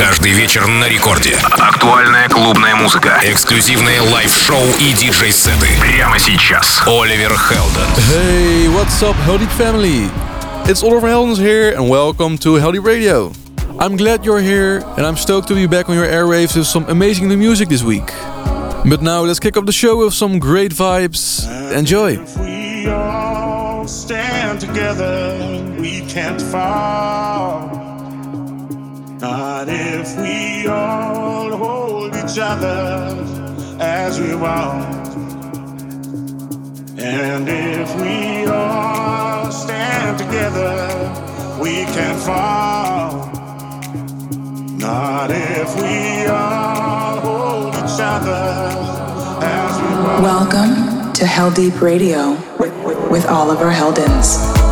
Каждый вечер на рекорде. Актуальная клубная музыка. Эксклюзивные лайв-шоу и диджей-сеты. Прямо сейчас. Оливер Хелден. Hey, what's up, Heldeep Family? It's Oliver Heldens here and welcome to Heldeep Radio. I'm glad you're here and I'm stoked to be back on your airwaves with some amazing new music this week. But now let's kick off the show with some great vibes. Enjoy. stand together, we can't fall. Not if we all hold each other as we walk. And if we all stand together, we can fall. Not if we all hold each other as we walk. Welcome to Heldeep Radio with, with, with Oliver Heldens.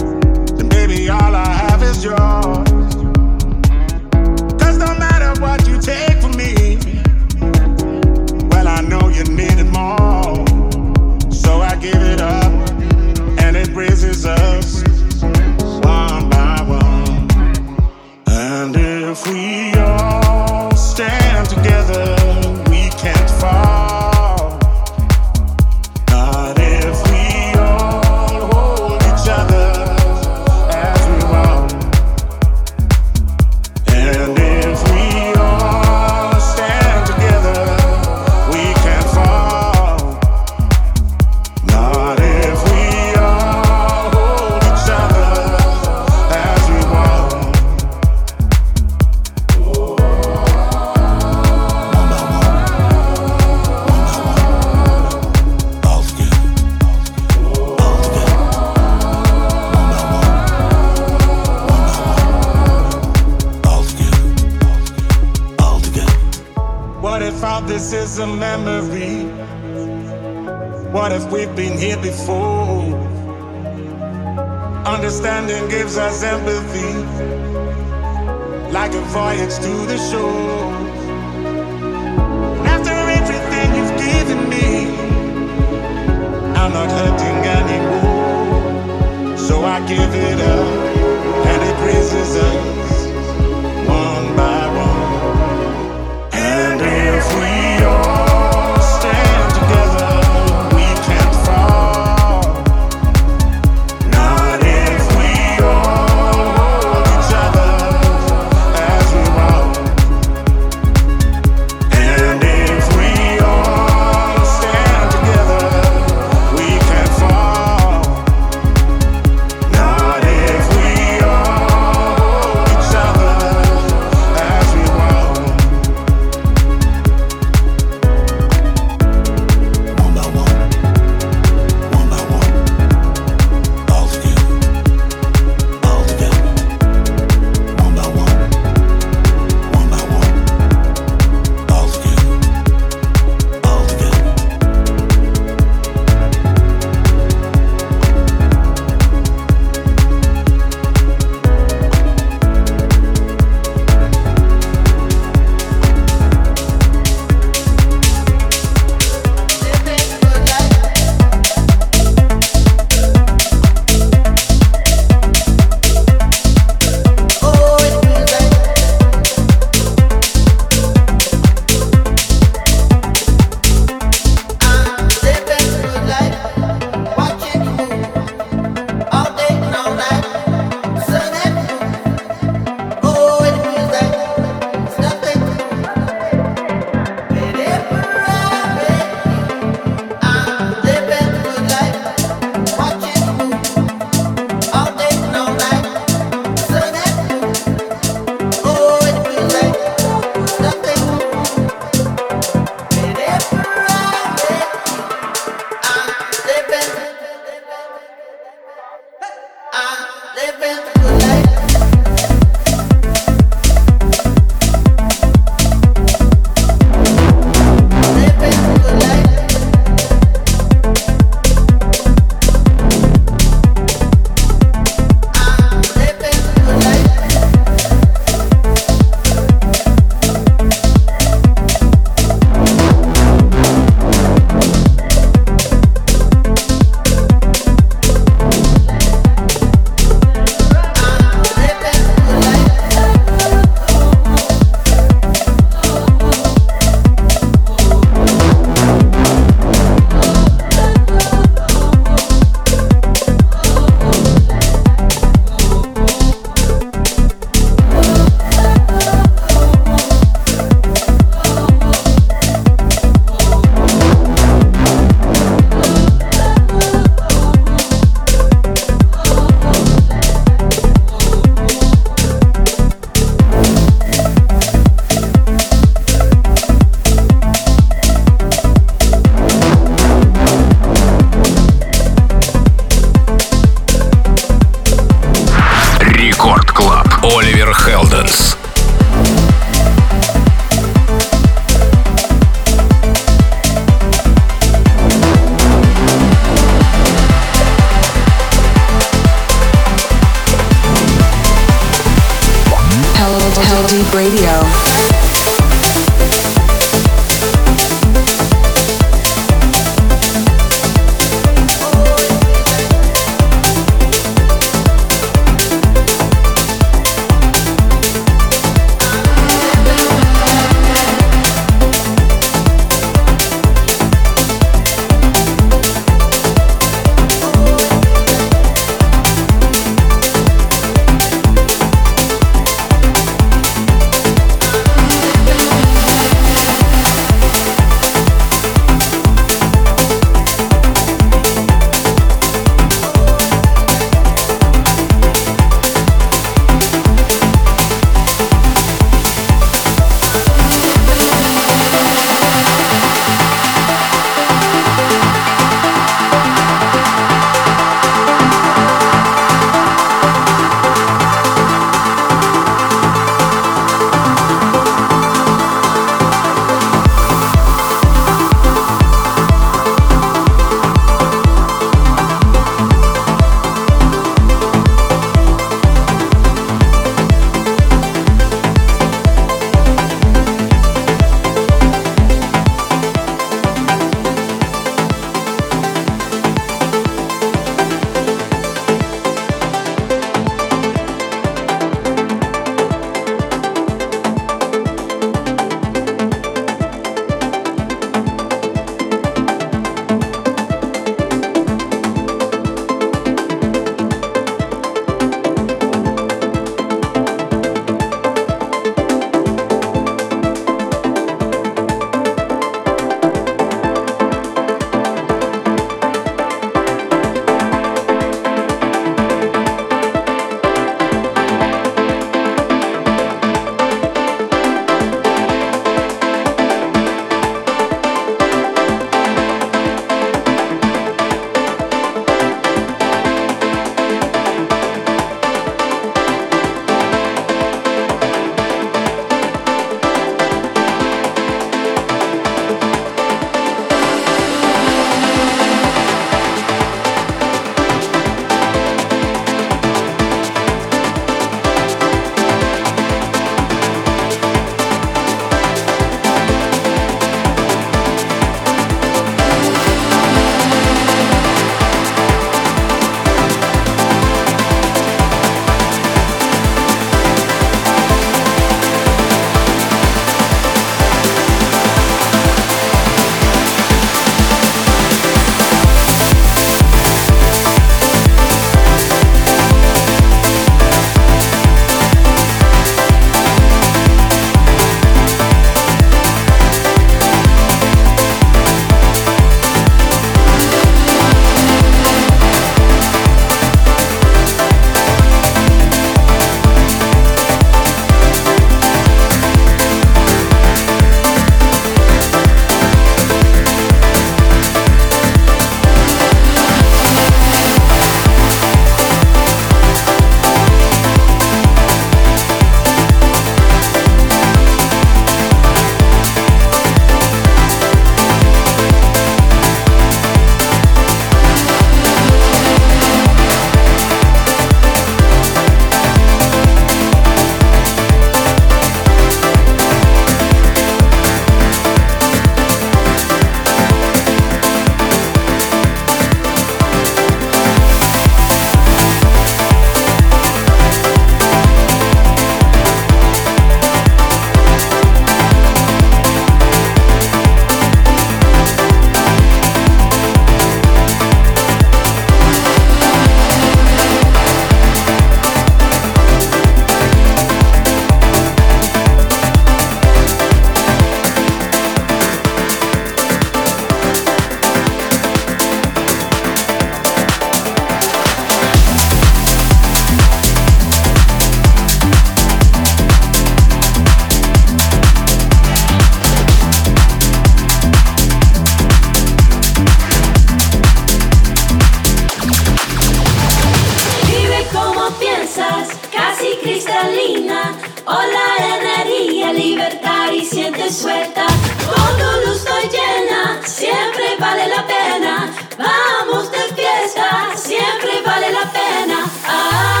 Hola energía, libertad y siente suelta. Con tu luz estoy llena, siempre vale la pena. Vamos de fiesta, siempre vale la pena. Ah.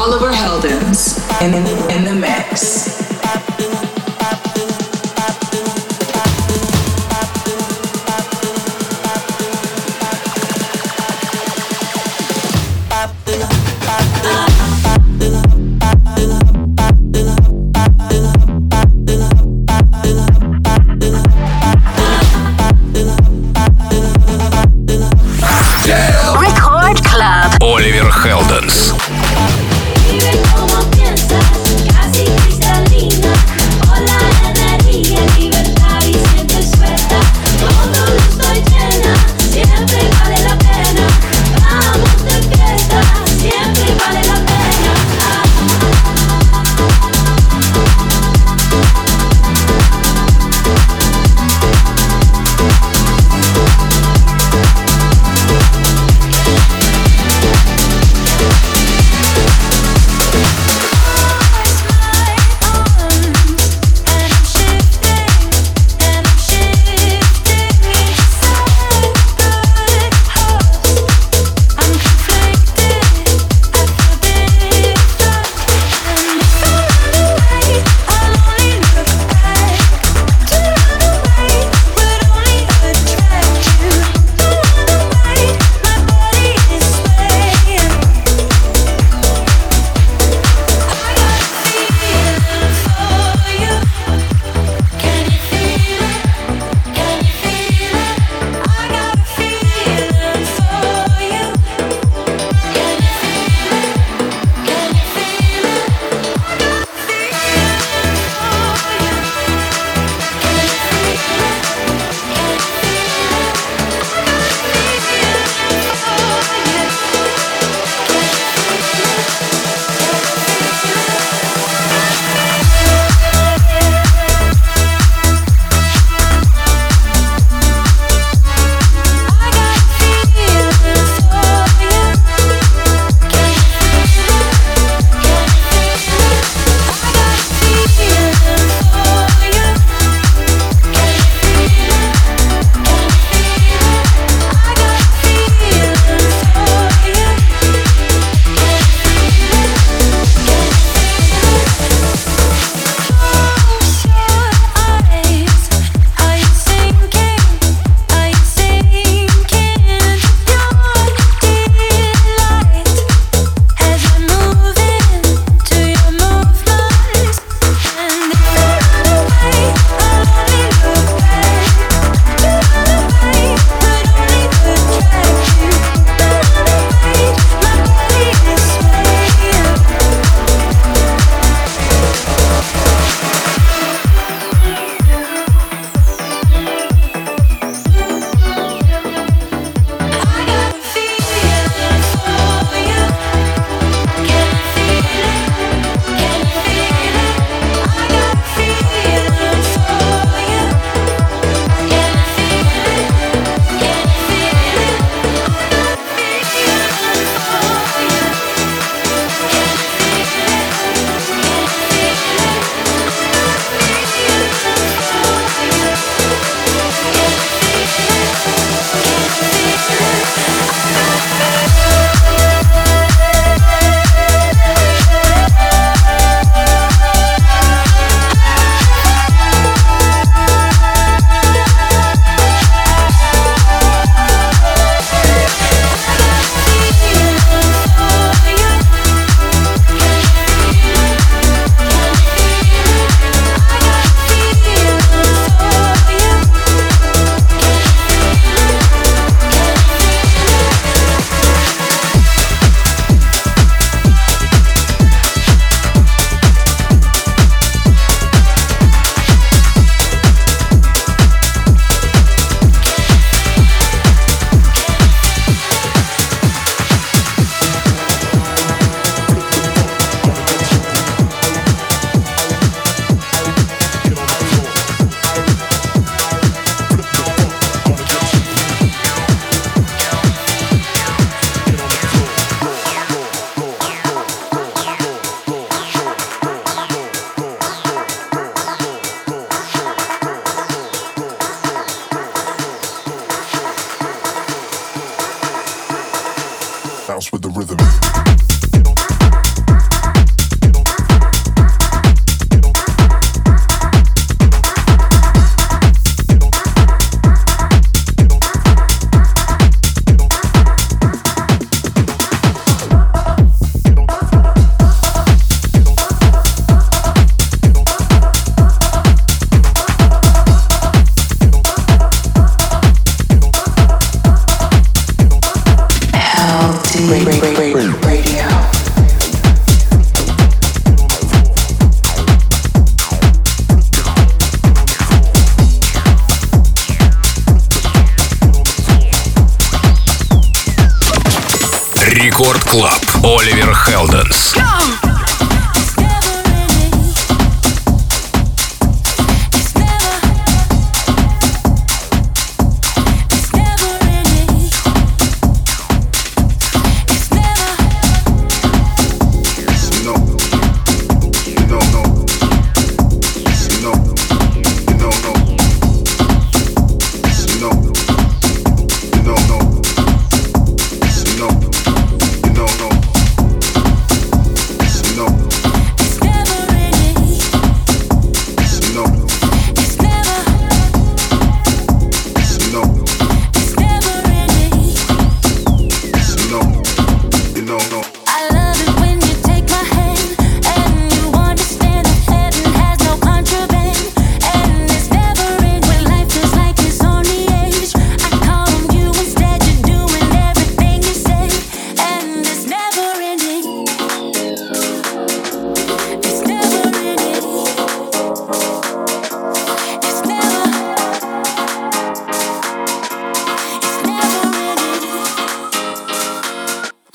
Oliver Heldens in, in the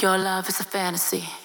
Your love is a fantasy.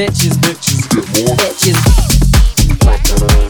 Bitches, bitches, bitches.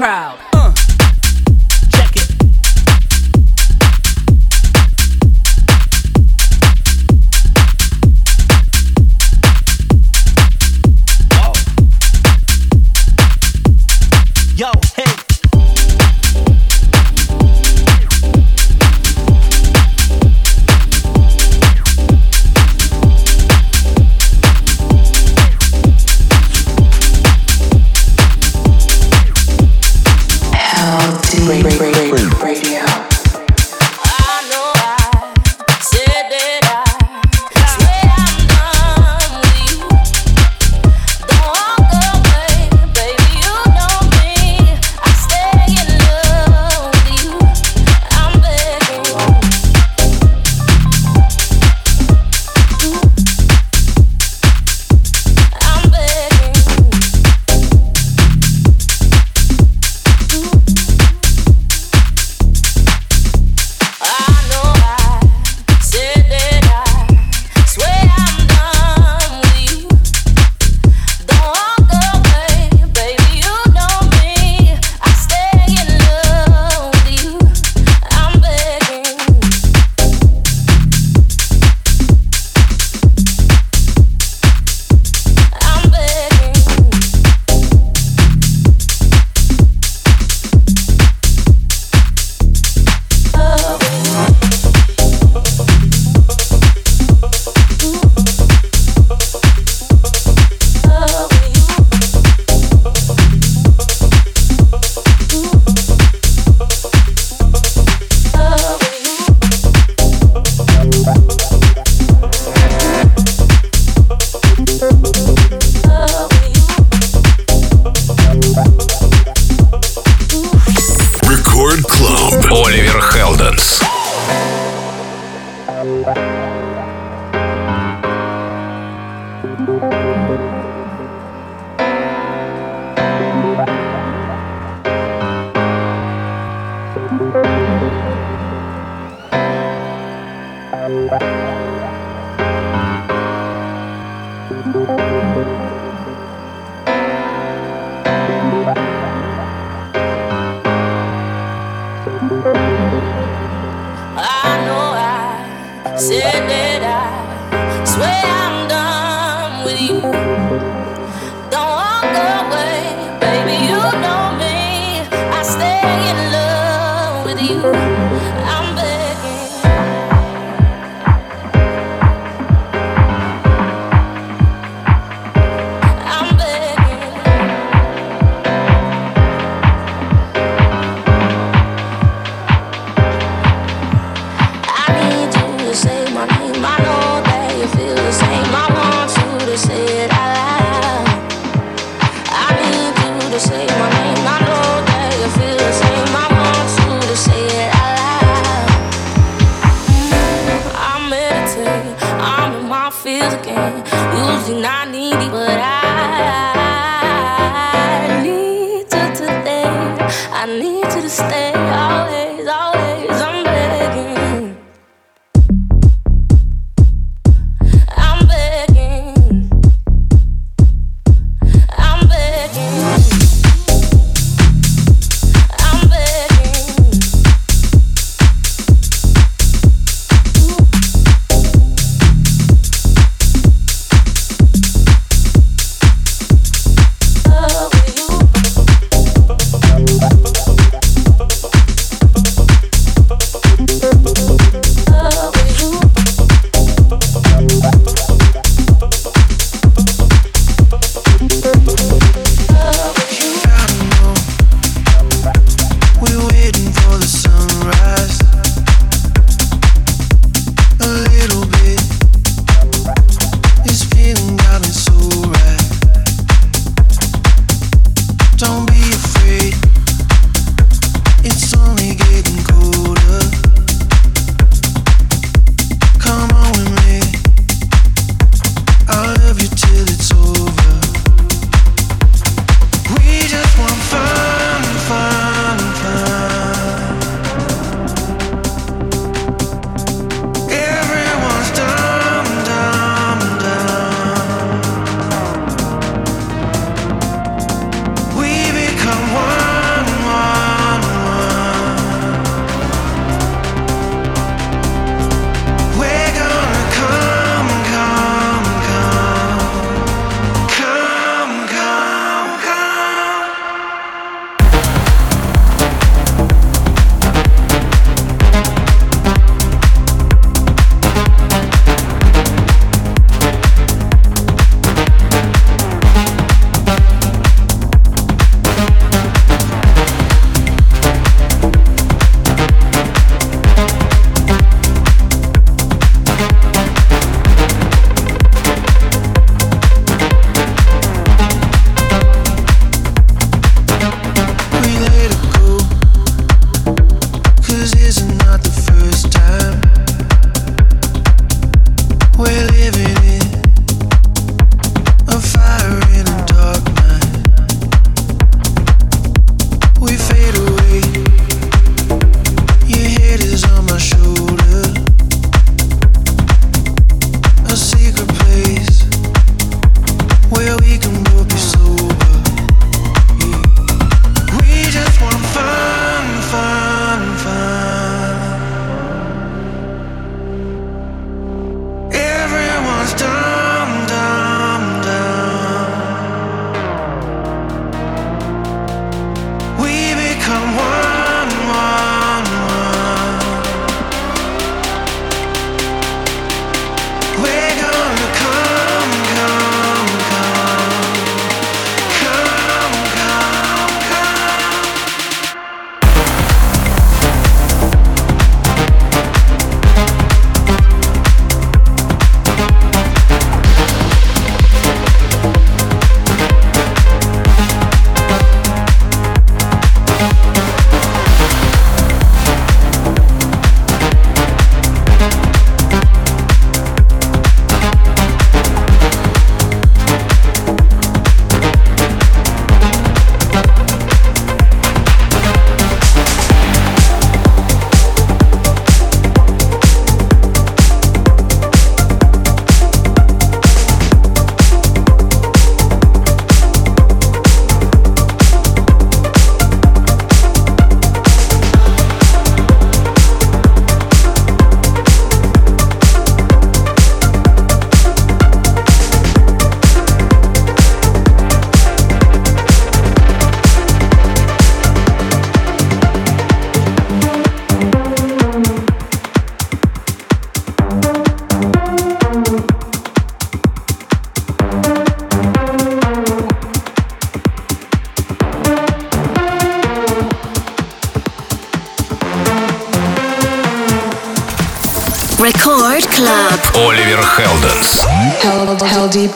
crowd.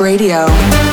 Radio.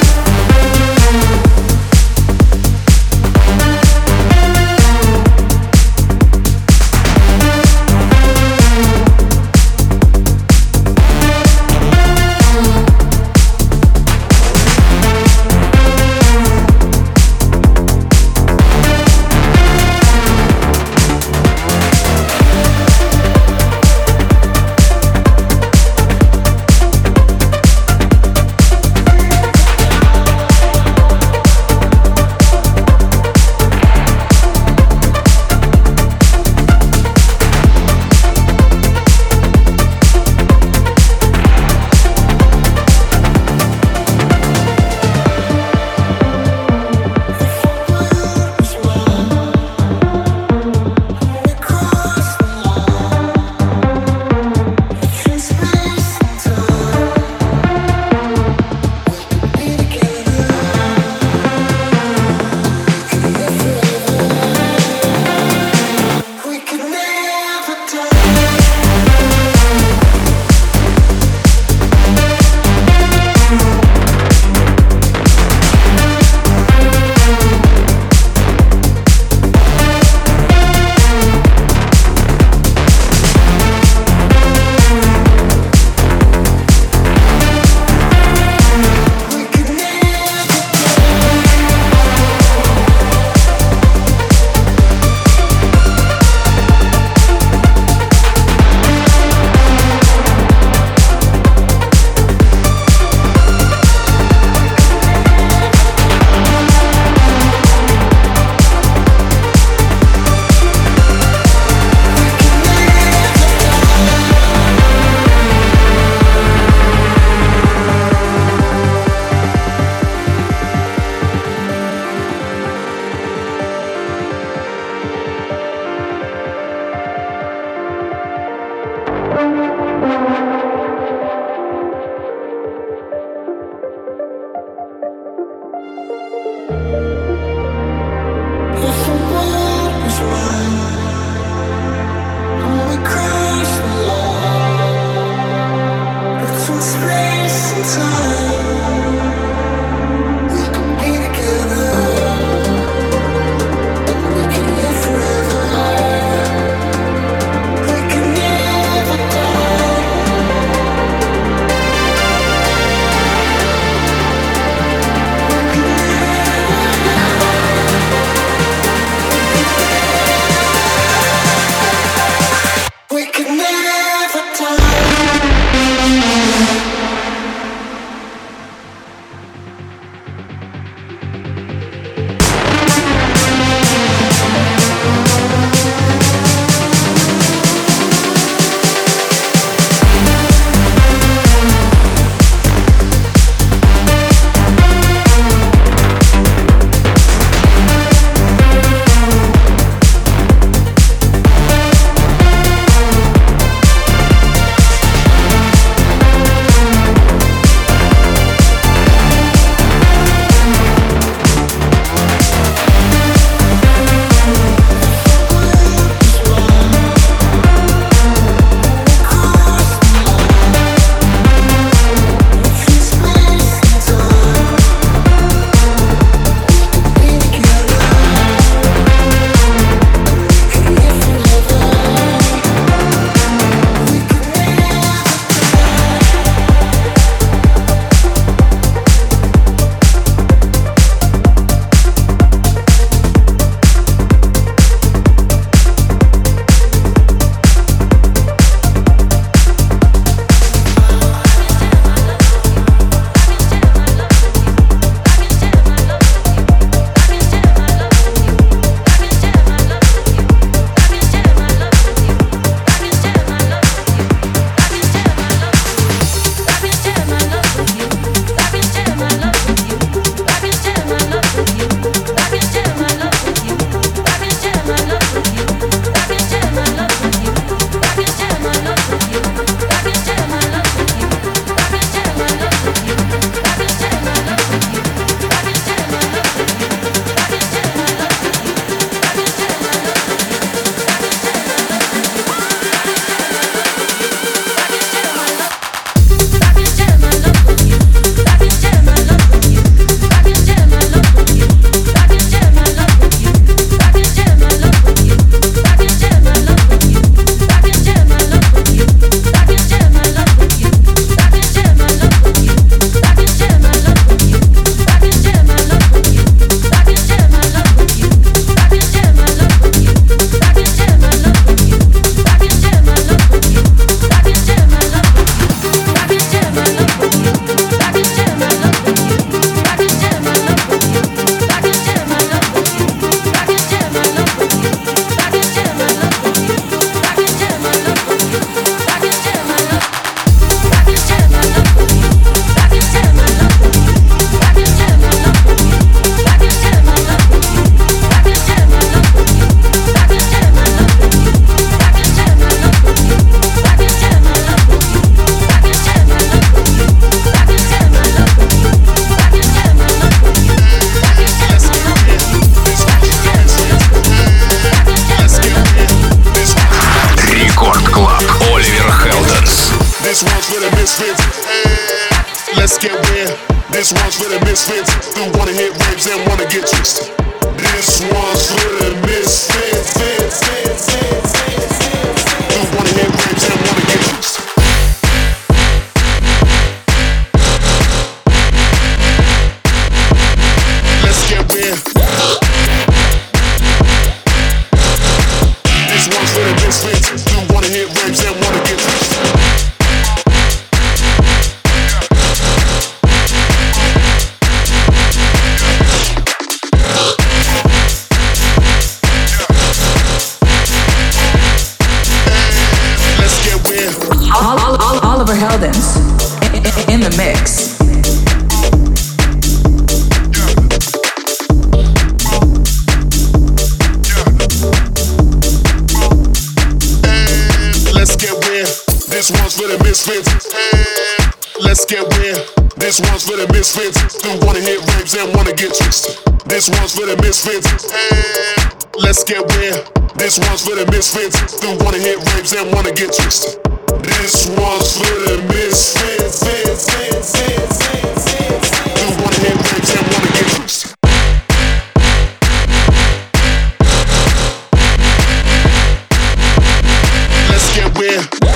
Let's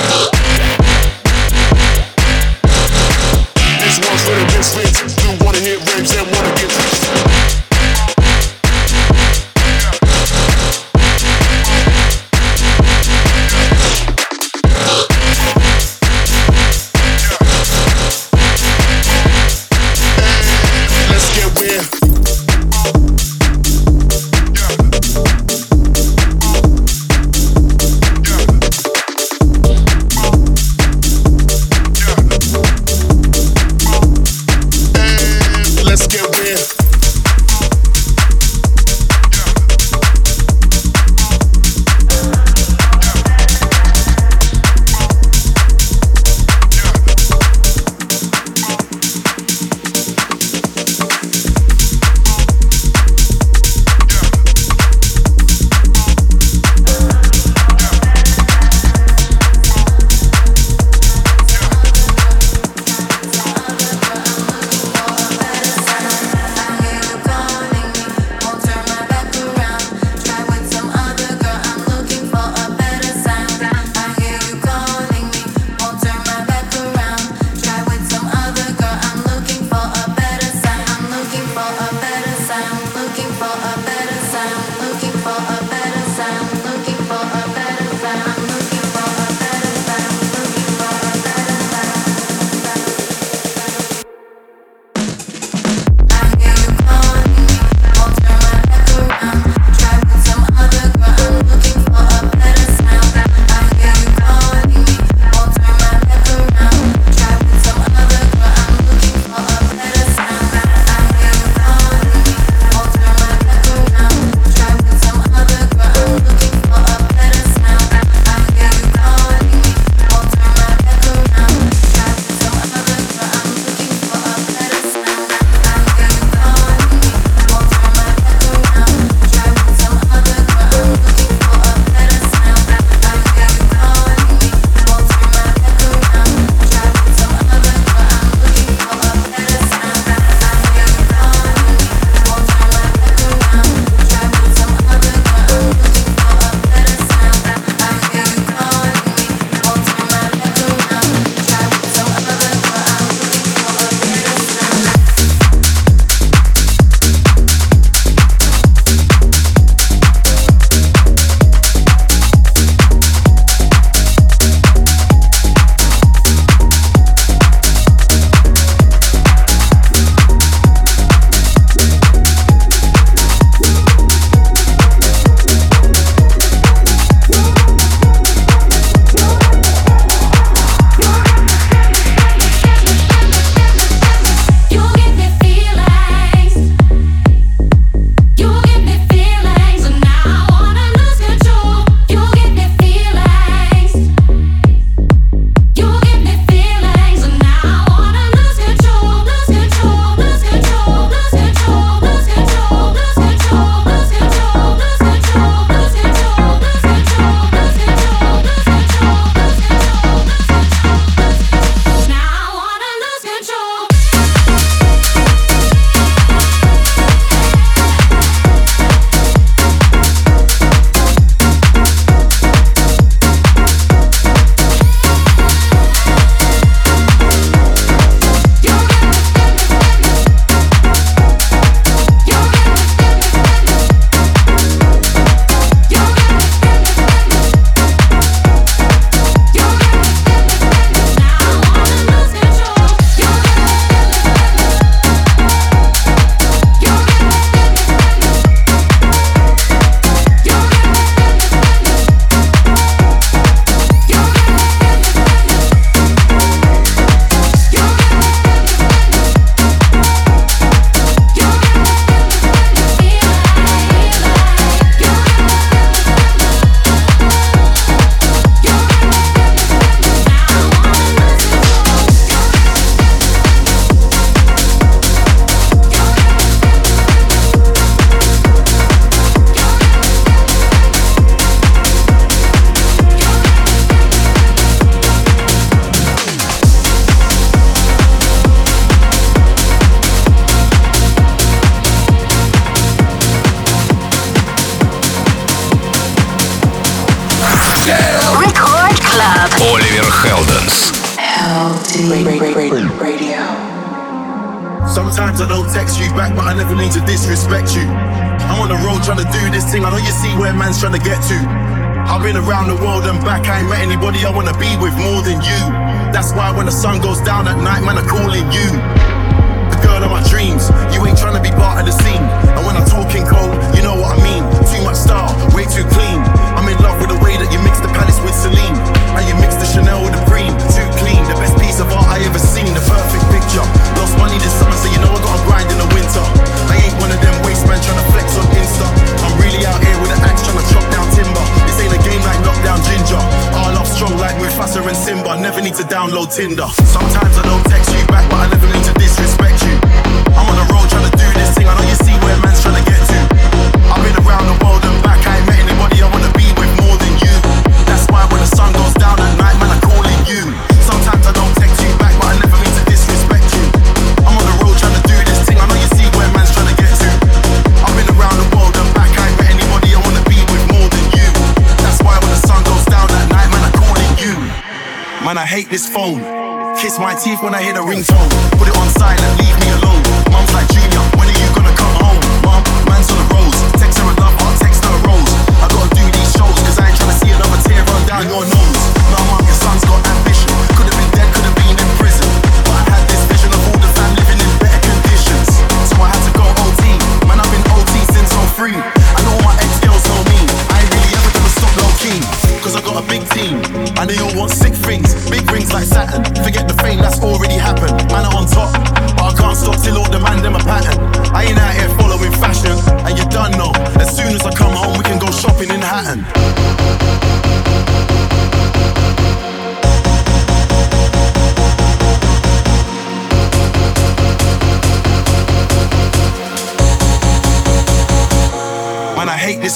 low Tinder. Sometimes I don't text you back, but I never hate this phone. Kiss my teeth when I hear the ringtone. Put it on silent, leave me alone. Mom's like Junior, when are you gonna come home? Mom, man's on the roads. Text her a love, I'll text her a rose. I gotta do these shows, cause I ain't tryna see another tear run down your nose.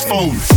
phone.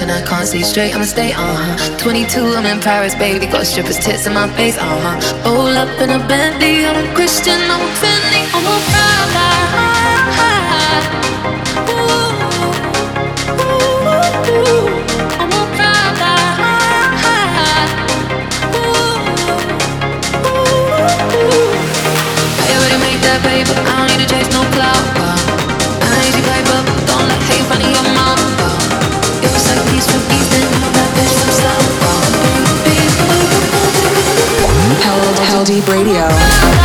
And I can't see straight, I'ma stay, uh huh. 22, I'm in Paris, baby, got strippers' tits in my face, uh huh. Roll up in a Bentley, I'm a Christian, I'm a Fendi, I'm a Prada. Radio.